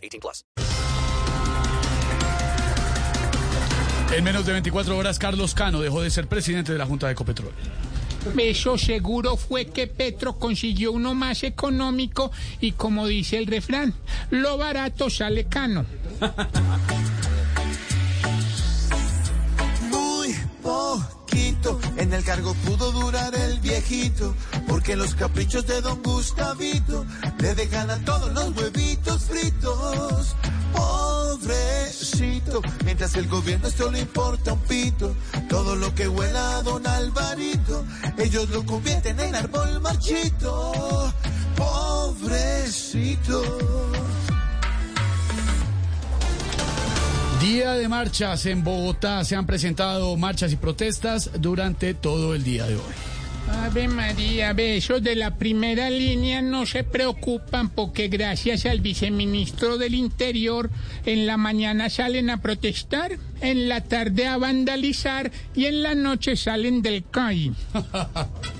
18 plus. En menos de 24 horas, Carlos Cano dejó de ser presidente de la Junta de Ecopetrol. Eso seguro fue que Petro consiguió uno más económico y como dice el refrán, lo barato sale cano. en el cargo pudo durar el viejito, porque los caprichos de don Gustavito le dejan a todos los huevitos fritos. Pobrecito, mientras el gobierno esto le importa un pito, todo lo que huela a don Alvarito, ellos lo convierten en árbol marchito. Pobrecito. Día de marchas en Bogotá. Se han presentado marchas y protestas durante todo el día de hoy. Ave María, ve, esos de la primera línea no se preocupan porque gracias al viceministro del Interior en la mañana salen a protestar, en la tarde a vandalizar y en la noche salen del CAI.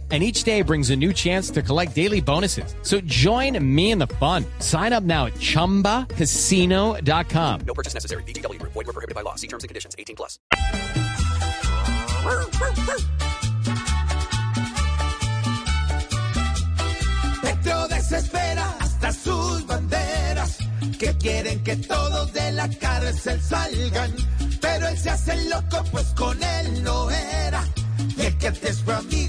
and each day brings a new chance to collect daily bonuses. So join me in the fun. Sign up now at ChumbaCasino.com. No purchase necessary. VGW. Void were prohibited by law. See terms and conditions. 18 plus. Petro desespera hasta sus banderas, que quieren que todos de la cárcel salgan, pero él se hace loco pues con él no era, y el que antes fue amigo hoy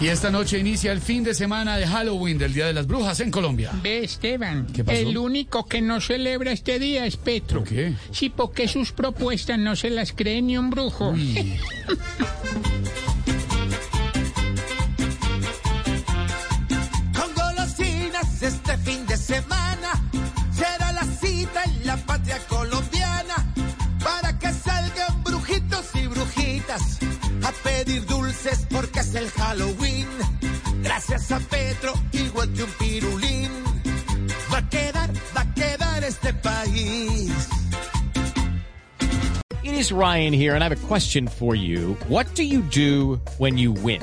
Y esta noche inicia el fin de semana de Halloween del Día de las Brujas en Colombia. Ve, Esteban, ¿Qué pasó? el único que no celebra este día es Petro. ¿Por qué? Sí, porque sus propuestas no se las cree ni un brujo. porque es el Halloween. Gracias a Petro, igual que un pirulín, va a quedar, va a quedar este país. It is Ryan here, and I have a question for you. What do you do when you win?